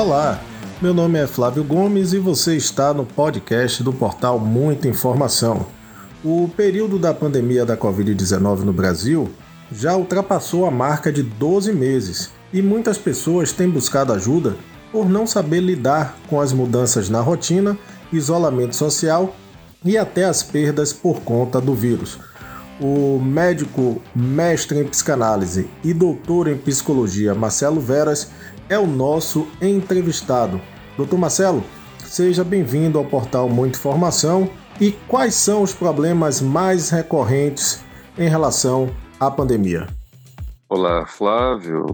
Olá, meu nome é Flávio Gomes e você está no podcast do portal Muita Informação. O período da pandemia da Covid-19 no Brasil já ultrapassou a marca de 12 meses e muitas pessoas têm buscado ajuda por não saber lidar com as mudanças na rotina, isolamento social e até as perdas por conta do vírus. O médico mestre em psicanálise e doutor em psicologia Marcelo Veras é o nosso entrevistado. Doutor Marcelo, seja bem-vindo ao portal Muita Informação. E quais são os problemas mais recorrentes em relação à pandemia? Olá, Flávio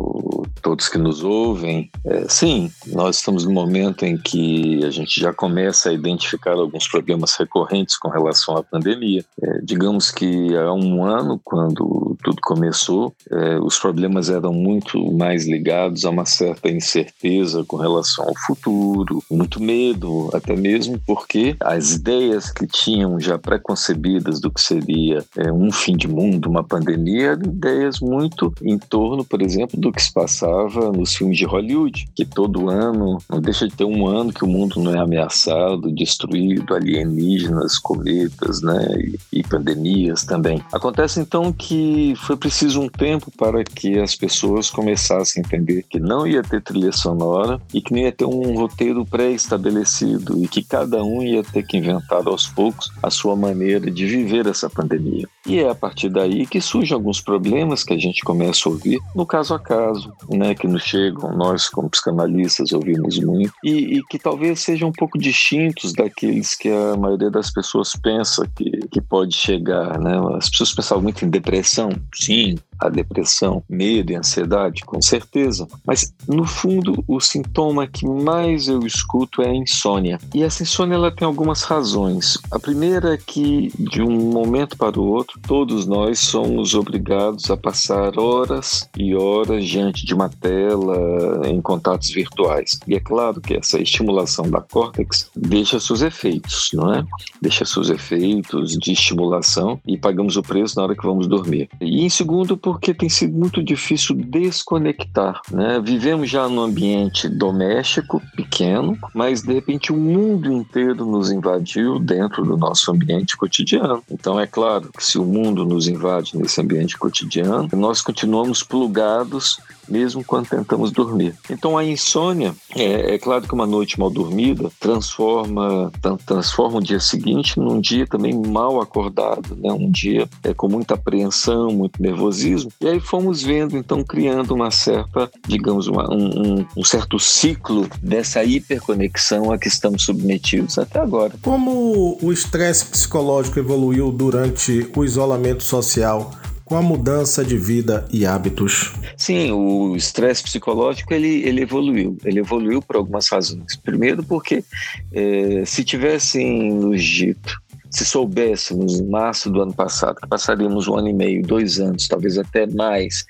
todos que nos ouvem. É, sim, nós estamos no momento em que a gente já começa a identificar alguns problemas recorrentes com relação à pandemia. É, digamos que há um ano, quando tudo começou, é, os problemas eram muito mais ligados a uma certa incerteza com relação ao futuro, muito medo, até mesmo porque as ideias que tinham já preconcebidas do que seria é, um fim de mundo, uma pandemia, eram ideias muito em torno, por exemplo, do que se passava nos filmes de Hollywood, que todo ano, não deixa de ter um ano que o mundo não é ameaçado, destruído, alienígenas, cometas, né, e, e pandemias também. Acontece então que foi preciso um tempo para que as pessoas começassem a entender que não ia ter trilha sonora e que não ia ter um roteiro pré-estabelecido e que cada um ia ter que inventar aos poucos a sua maneira de viver essa pandemia. E é a partir daí que surgem alguns problemas que a gente começa a ouvir no caso a caso, né, que nos chegam, nós como psicanalistas ouvimos muito, e, e, que talvez sejam um pouco distintos daqueles que a maioria das pessoas pensa que, que pode chegar. Né? As pessoas pensavam muito em depressão, sim, a depressão, medo e ansiedade, com certeza. Mas no fundo, o sintoma que mais eu escuto é a insônia. E essa insônia ela tem algumas razões. A primeira é que de um momento para o outro, todos nós somos obrigados a passar horas e horas diante de uma tela em contatos virtuais. E é claro que essa estimulação da córtex deixa seus efeitos, não é? Deixa seus efeitos de estimulação e pagamos o preço na hora que vamos dormir. E em segundo, porque tem sido muito difícil desconectar. Né? Vivemos já num ambiente doméstico, pequeno, mas de repente o mundo inteiro nos invadiu dentro do nosso ambiente cotidiano. Então é claro que se o mundo nos invade nesse ambiente cotidiano, nós continuamos plugados mesmo quando tentamos dormir. Então a insônia, é, é claro que uma noite mal dormida transforma, transforma o dia seguinte num dia também mal acordado, né? um dia é, com muita apreensão, muito nervosismo. E aí fomos vendo, então, criando uma certa, digamos, uma, um, um, um certo ciclo dessa hiperconexão a que estamos submetidos até agora. Como o estresse psicológico evoluiu durante o isolamento social? com a mudança de vida e hábitos? Sim, o estresse psicológico ele, ele evoluiu. Ele evoluiu por algumas razões. Primeiro, porque é, se tivessem nos dito se soubéssemos em março do ano passado que passaríamos um ano e meio, dois anos, talvez até mais,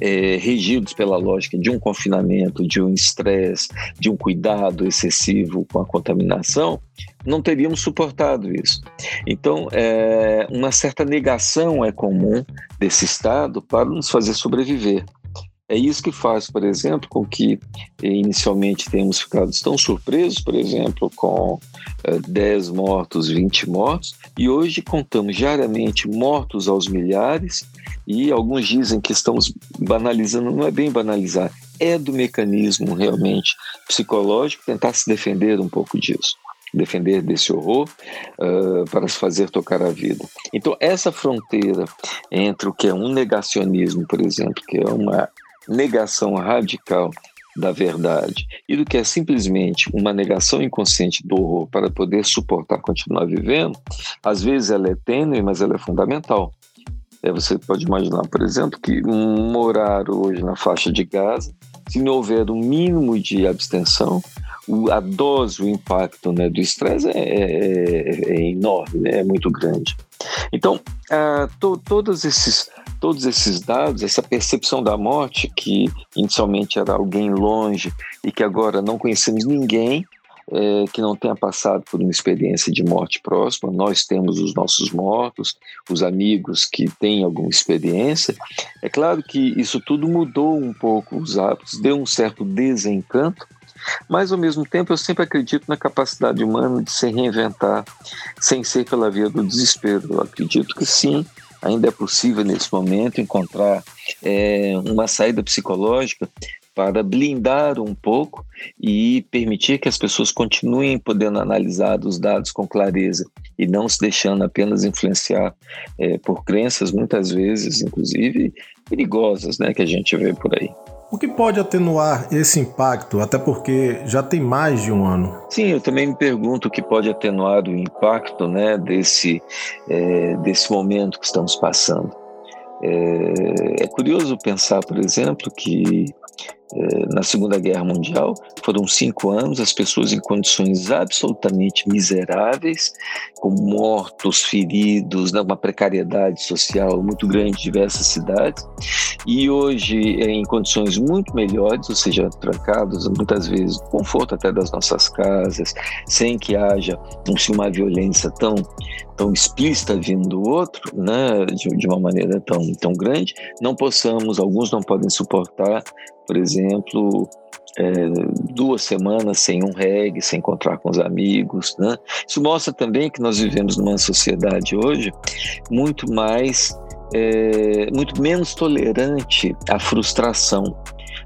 é, regidos pela lógica de um confinamento, de um estresse, de um cuidado excessivo com a contaminação, não teríamos suportado isso. Então, é, uma certa negação é comum desse Estado para nos fazer sobreviver. É isso que faz, por exemplo, com que eh, inicialmente tenhamos ficado tão surpresos, por exemplo, com 10 eh, mortos, 20 mortos, e hoje contamos diariamente mortos aos milhares, e alguns dizem que estamos banalizando, não é bem banalizar, é do mecanismo realmente psicológico tentar se defender um pouco disso defender desse horror uh, para se fazer tocar a vida. Então, essa fronteira entre o que é um negacionismo, por exemplo, que é uma negação radical da verdade e do que é simplesmente uma negação inconsciente do horror para poder suportar continuar vivendo, às vezes ela é tênue, mas ela é fundamental. É, você pode imaginar, por exemplo, que morar hoje na faixa de Gaza, se não houver um mínimo de abstenção, a dose, o impacto né, do estresse é, é, é, enorme, né, é muito grande. Então, ah, to, todos esses todos esses dados, essa percepção da morte, que inicialmente era alguém longe e que agora não conhecemos ninguém é, que não tenha passado por uma experiência de morte próxima, nós temos os nossos mortos, os amigos que têm alguma experiência. É claro que isso tudo mudou um pouco os hábitos, deu um certo desencanto, Mas, ao mesmo tempo, eu sempre acredito na capacidade humana de se reinventar sem ser pela via do desespero. Eu acredito que sim, ainda é possível nesse momento encontrar é, uma saída psicológica para blindar um pouco e permitir que as pessoas continuem podendo analisar os dados com clareza e não se deixando apenas influenciar é, por crenças muitas vezes, inclusive perigosas, né, que a gente vê por aí. O que pode atenuar esse impacto, até porque já tem mais de um ano? Sim, eu também me pergunto o que pode atenuar o impacto né, desse, é, desse momento que estamos passando. É, é curioso pensar, por exemplo, que na Segunda Guerra Mundial. Foram cinco anos, as pessoas em condições absolutamente miseráveis, com mortos, feridos, né, uma precariedade social muito grande em diversas cidades. E hoje, em condições muito melhores, ou seja, trancados muitas vezes, conforto até das nossas casas, sem que haja uma violência tão, tão explícita vindo do outro, né, de, de uma maneira tão, tão grande, não possamos, alguns não podem suportar por exemplo, é, duas semanas sem um reggae, sem encontrar com os amigos. Né? Isso mostra também que nós vivemos numa sociedade hoje muito mais, é, muito menos tolerante à frustração.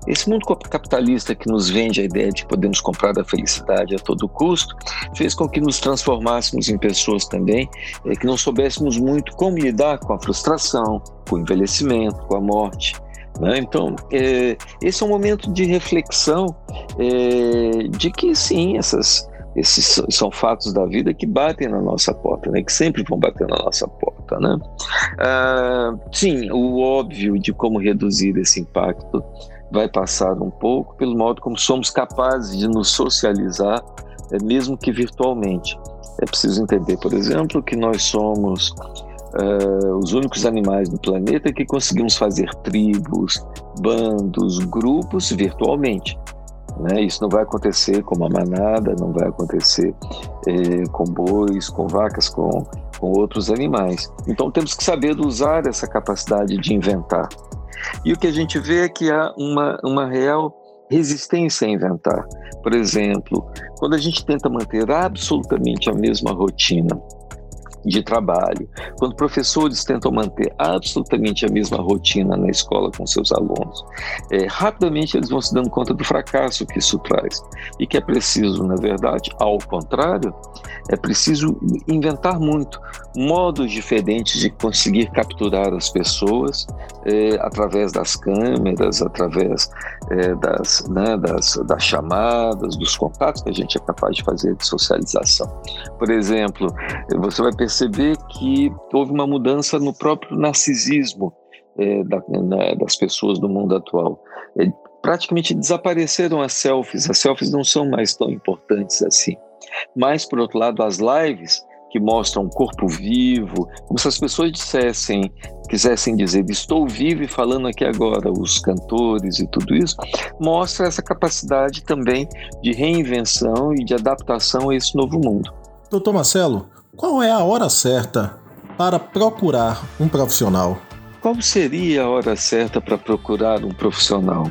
Esse mundo capitalista que nos vende a ideia de que podemos comprar a felicidade a todo custo fez com que nos transformássemos em pessoas também é, que não soubéssemos muito como lidar com a frustração, com o envelhecimento, com a morte. Né? Então, é, esse é um momento de reflexão é, de que sim, essas, esses são fatos da vida que batem na nossa porta, né? que sempre vão bater na nossa porta. Né? Ah, sim, o óbvio de como reduzir esse impacto vai passar um pouco pelo modo como somos capazes de nos socializar, é, mesmo que virtualmente. É preciso entender, por exemplo, que nós somos uh, os únicos animais do planeta que conseguimos fazer tribos, bandos, grupos virtualmente. Né? Isso não vai acontecer com uma manada, não vai acontecer eh, com bois, com vacas, com, com outros animais. Então temos que saber usar essa capacidade de inventar. E o que a gente vê é que há uma, uma real resistência a inventar. Por exemplo, quando a gente tenta manter absolutamente a mesma rotina, de trabalho, quando professores tentam manter absolutamente a mesma rotina na escola com seus alunos, é, rapidamente eles vão se dando conta do fracasso que isso traz. E que é preciso, na verdade, ao contrário, é preciso inventar muito modos diferentes de conseguir capturar as pessoas é, através das câmeras, através é, das, né, das, das chamadas, dos contatos que a gente é capaz de fazer de socialização. Por exemplo, você vai perceber que houve uma mudança no próprio narcisismo é, da, né, das pessoas do mundo atual. É, praticamente desapareceram as selfies, as selfies não são mais tão importantes assim. Mas, por outro lado, as lives que mostram um corpo vivo, como se as pessoas dissessem, quisessem dizer, estou vivo e falando aqui agora, os cantores e tudo isso, mostra essa capacidade também de reinvenção e de adaptação a esse novo mundo. Doutor Marcelo, qual é a hora certa para procurar um profissional? Qual seria a hora certa para procurar um profissional?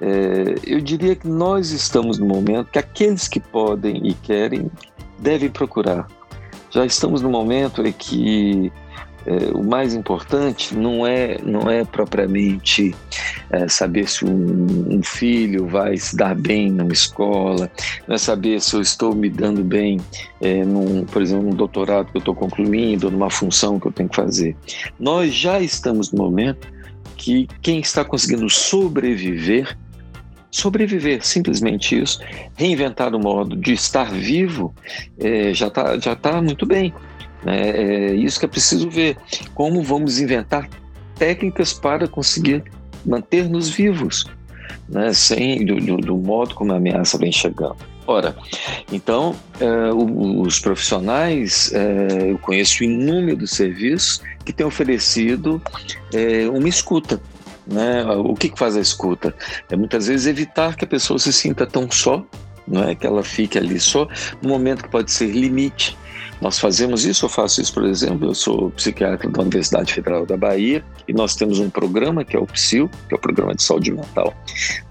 É, eu diria que nós estamos no momento que aqueles que podem e querem devem procurar. Já estamos no momento em que é, o mais importante não é, não é propriamente é, saber se um, um, filho vai se dar bem numa escola, não é saber se eu estou me dando bem, é, num, por exemplo, num doutorado que eu estou concluindo, numa função que eu tenho que fazer. Nós já estamos no momento que quem está conseguindo sobreviver sobreviver, simplesmente isso, reinventar o modo de estar vivo, é, já está já tá muito bem. É, é isso que é preciso ver. Como vamos inventar técnicas para conseguir manter-nos vivos, né, sem do, do, do, modo como a ameaça vem chegando. Ora, então, é, os profissionais, é, eu conheço inúmeros serviços que têm oferecido é, uma escuta. Né? O que, que faz a escuta? É muitas vezes evitar que a pessoa se sinta tão só, não é que ela fique ali só, no momento que pode ser limite nós fazemos isso, eu faço isso, por exemplo, eu sou psiquiatra da Universidade Federal da Bahia e nós temos um programa que é o PSIL, que é o Programa de Saúde Mental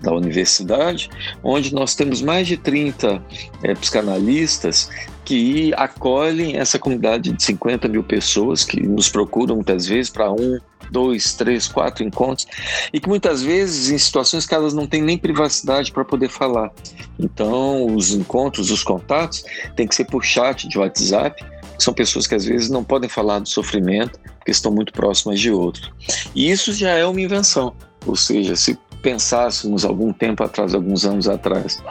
da universidade, onde nós temos mais de 30 é, psicanalistas que acolhem essa comunidade de 50 mil pessoas que nos procuram muitas vezes para um, dois, três, quatro encontros e que muitas vezes em situações que elas não têm nem privacidade para poder falar. Então, os encontros, os contatos, tem que ser por chat de WhatsApp. São pessoas que às vezes não podem falar do sofrimento porque estão muito próximas de outro. E isso já é uma invenção. Ou seja, se pensássemos algum tempo atrás, alguns anos atrás,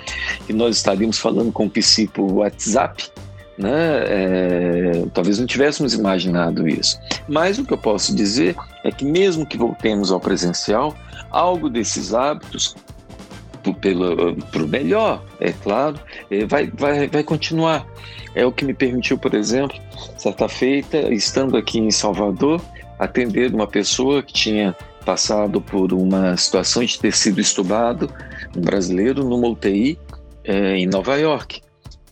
que nós estaríamos falando com o psi por WhatsApp, né? É, talvez não tivéssemos imaginado isso. Mas o que eu posso dizer é que, mesmo que voltemos ao presencial, algo desses hábitos, para o melhor, é claro, é, vai, vai, vai continuar. É o que me permitiu, por exemplo, certa feita, estando aqui em Salvador, atender uma pessoa que tinha passado por uma situação de ter sido estubado, um brasileiro, numa UTI é, em Nova York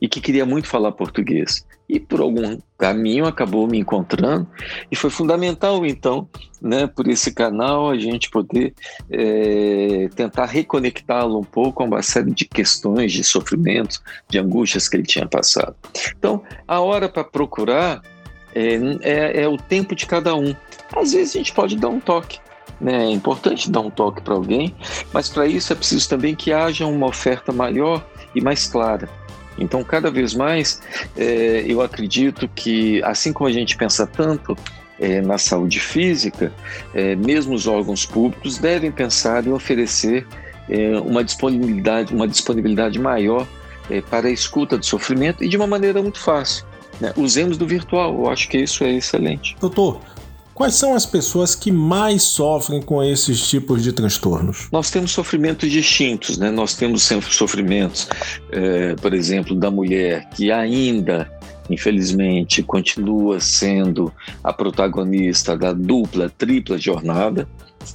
e que queria muito falar português. E por algum caminho acabou me encontrando e foi fundamental então, né, por esse canal a gente poder é, tentar reconectá-lo um pouco a uma série de questões, de sofrimentos, de angústias que ele tinha passado. Então, a hora para procurar é, é, é o tempo de cada um. Às vezes a gente pode dar um toque, né? É importante dar um toque para alguém, mas para isso é preciso também que haja uma oferta maior e mais clara. Então, cada vez mais, é, eu acredito que, assim como a gente pensa tanto é, na saúde física, é, mesmo os órgãos públicos devem pensar em oferecer é, uma disponibilidade, uma disponibilidade maior é, para a escuta do sofrimento e de uma maneira muito fácil. Né? Usemos do virtual, eu acho que isso é excelente. Doutor, Quais são as pessoas que mais sofrem com esses tipos de transtornos? Nós temos sofrimentos distintos, né? Nós temos sempre sofrimentos, é, por exemplo, da mulher que ainda infelizmente, continua sendo a protagonista da dupla, tripla jornada,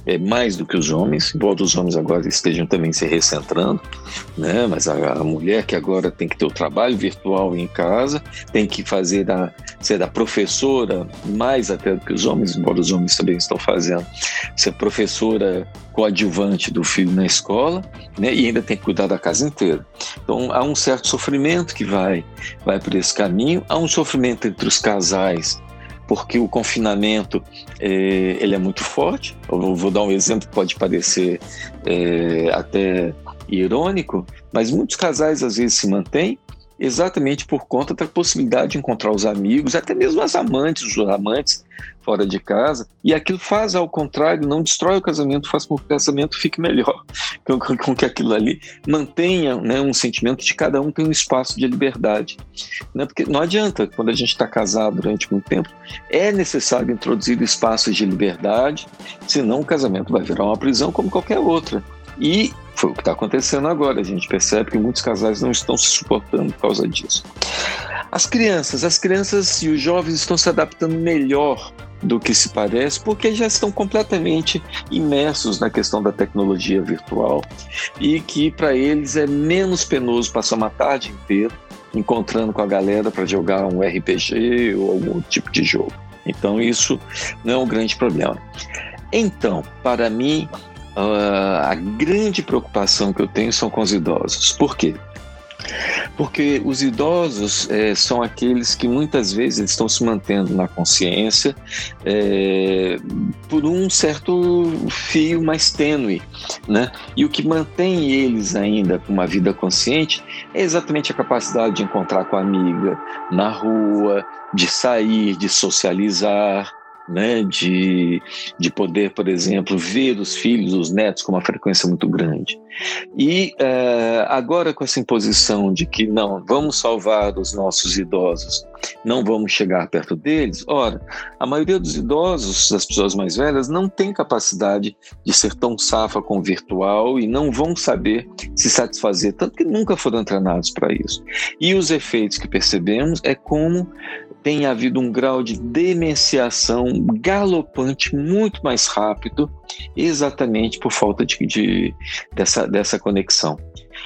é mais do que os homens, embora os homens agora estejam também se recentrando, né? Mas a, a, mulher que agora tem que ter o trabalho virtual em casa, tem que fazer a, ser a professora mais até do que os homens, embora os homens também estão fazendo, ser professora coadjuvante do filho na escola, né? E ainda tem que cuidar da casa inteira. Então há um certo sofrimento que vai vai por esse caminho, há um sofrimento entre os casais porque o confinamento é, ele é muito forte. Eu vou dar um exemplo que pode parecer é, até irônico, mas muitos casais às vezes se mantêm exatamente por conta da possibilidade de encontrar os amigos, até mesmo as amantes, os amantes fora de casa, e aquilo faz, ao contrário, não destrói o casamento, faz com que o casamento fique melhor, com, que aquilo ali mantenha né, um sentimento de cada um tem um espaço de liberdade. Né? Porque não adianta, quando a gente está casado durante muito tempo, é necessário introduzir espaços de liberdade, senão o casamento vai virar uma prisão como qualquer outra. E foi o que está acontecendo agora. A gente percebe que muitos casais não estão se suportando por causa disso. As crianças, as crianças e os jovens estão se adaptando melhor do que se parece, porque já estão completamente imersos na questão da tecnologia virtual e que para eles é menos penoso passar uma tarde inteira encontrando com a galera para jogar um RPG ou algum tipo de jogo. Então isso não é um grande problema. Então, para mim, uh, a grande preocupação que eu tenho são com os idosos. Por quê? Porque os idosos é, são aqueles que muitas vezes estão se mantendo na consciência é, por um certo fio mais tênue, né? E o que mantém eles ainda com uma vida consciente é exatamente a capacidade de encontrar com a amiga na rua, de sair, de socializar, né, de, de poder, por exemplo, ver os filhos, os netos com uma frequência muito grande. E uh, agora com essa imposição de que não, vamos salvar os nossos idosos, não vamos chegar perto deles, ora, a maioria dos idosos, das pessoas mais velhas, não tem capacidade de ser tão safa com o virtual e não vão saber se satisfazer, tanto que nunca foram treinados para isso. E os efeitos que percebemos é como tem havido um grau de demenciação galopante muito mais rápido, exatamente por falta de, de dessa, dessa conexão.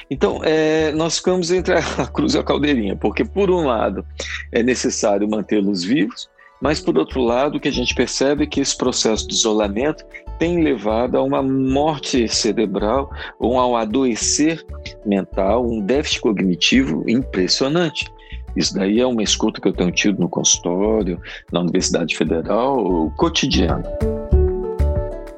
Então, é, nós ficamos entre a cruz e a caldeirinha, porque, por um lado, é necessário mantê-los vivos, mas, por outro lado, o que a gente percebe é que esse processo de isolamento tem levado a uma morte cerebral ou a um adoecer mental, um déficit cognitivo impressionante. Isso daí é uma escuta que eu tenho tido no consultório, na Universidade Federal, cotidiano.